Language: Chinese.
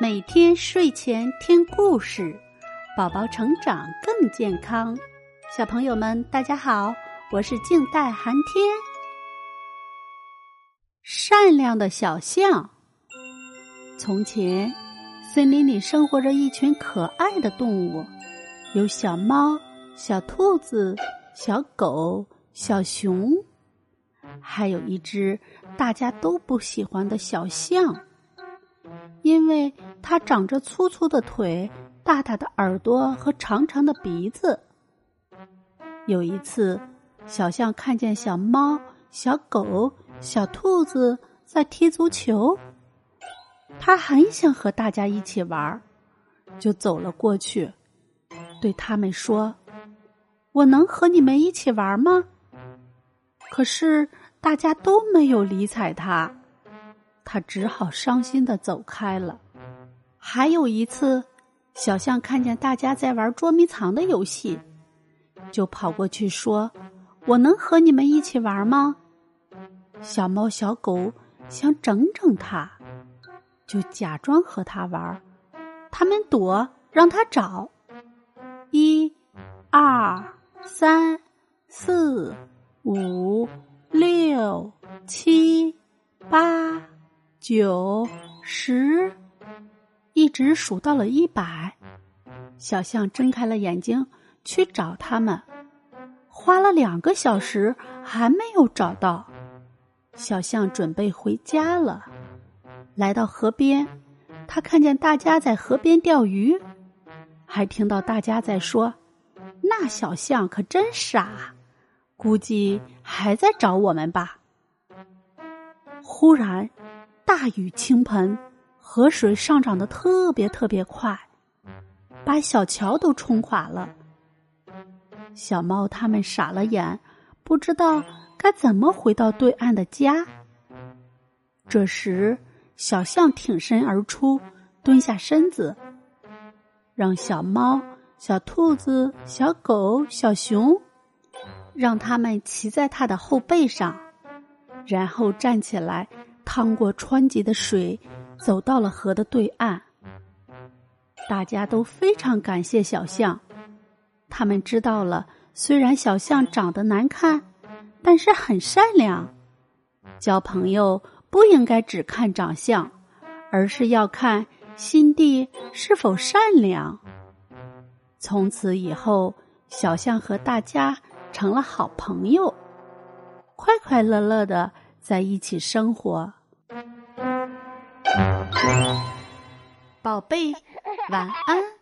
每天睡前听故事，宝宝成长更健康。小朋友们，大家好，我是静待寒天。善良的小象。从前，森林里生活着一群可爱的动物，有小猫、小兔子、小狗、小熊，还有一只大家都不喜欢的小象。因为它长着粗粗的腿、大大的耳朵和长长的鼻子。有一次，小象看见小猫、小狗、小兔子在踢足球，它很想和大家一起玩，就走了过去，对他们说：“我能和你们一起玩吗？”可是大家都没有理睬他。他只好伤心的走开了。还有一次，小象看见大家在玩捉迷藏的游戏，就跑过去说：“我能和你们一起玩吗？”小猫、小狗想整整他，就假装和他玩。他们躲，让他找。一、二、三、四、五、六、七、八。九十，一直数到了一百。小象睁开了眼睛去找他们，花了两个小时还没有找到。小象准备回家了，来到河边，他看见大家在河边钓鱼，还听到大家在说：“那小象可真傻，估计还在找我们吧。”忽然。大雨倾盆，河水上涨的特别特别快，把小桥都冲垮了。小猫他们傻了眼，不知道该怎么回到对岸的家。这时，小象挺身而出，蹲下身子，让小猫、小兔子、小狗、小熊，让他们骑在它的后背上，然后站起来。趟过湍急的水，走到了河的对岸。大家都非常感谢小象，他们知道了，虽然小象长得难看，但是很善良。交朋友不应该只看长相，而是要看心地是否善良。从此以后，小象和大家成了好朋友，快快乐乐的在一起生活。宝贝，晚安。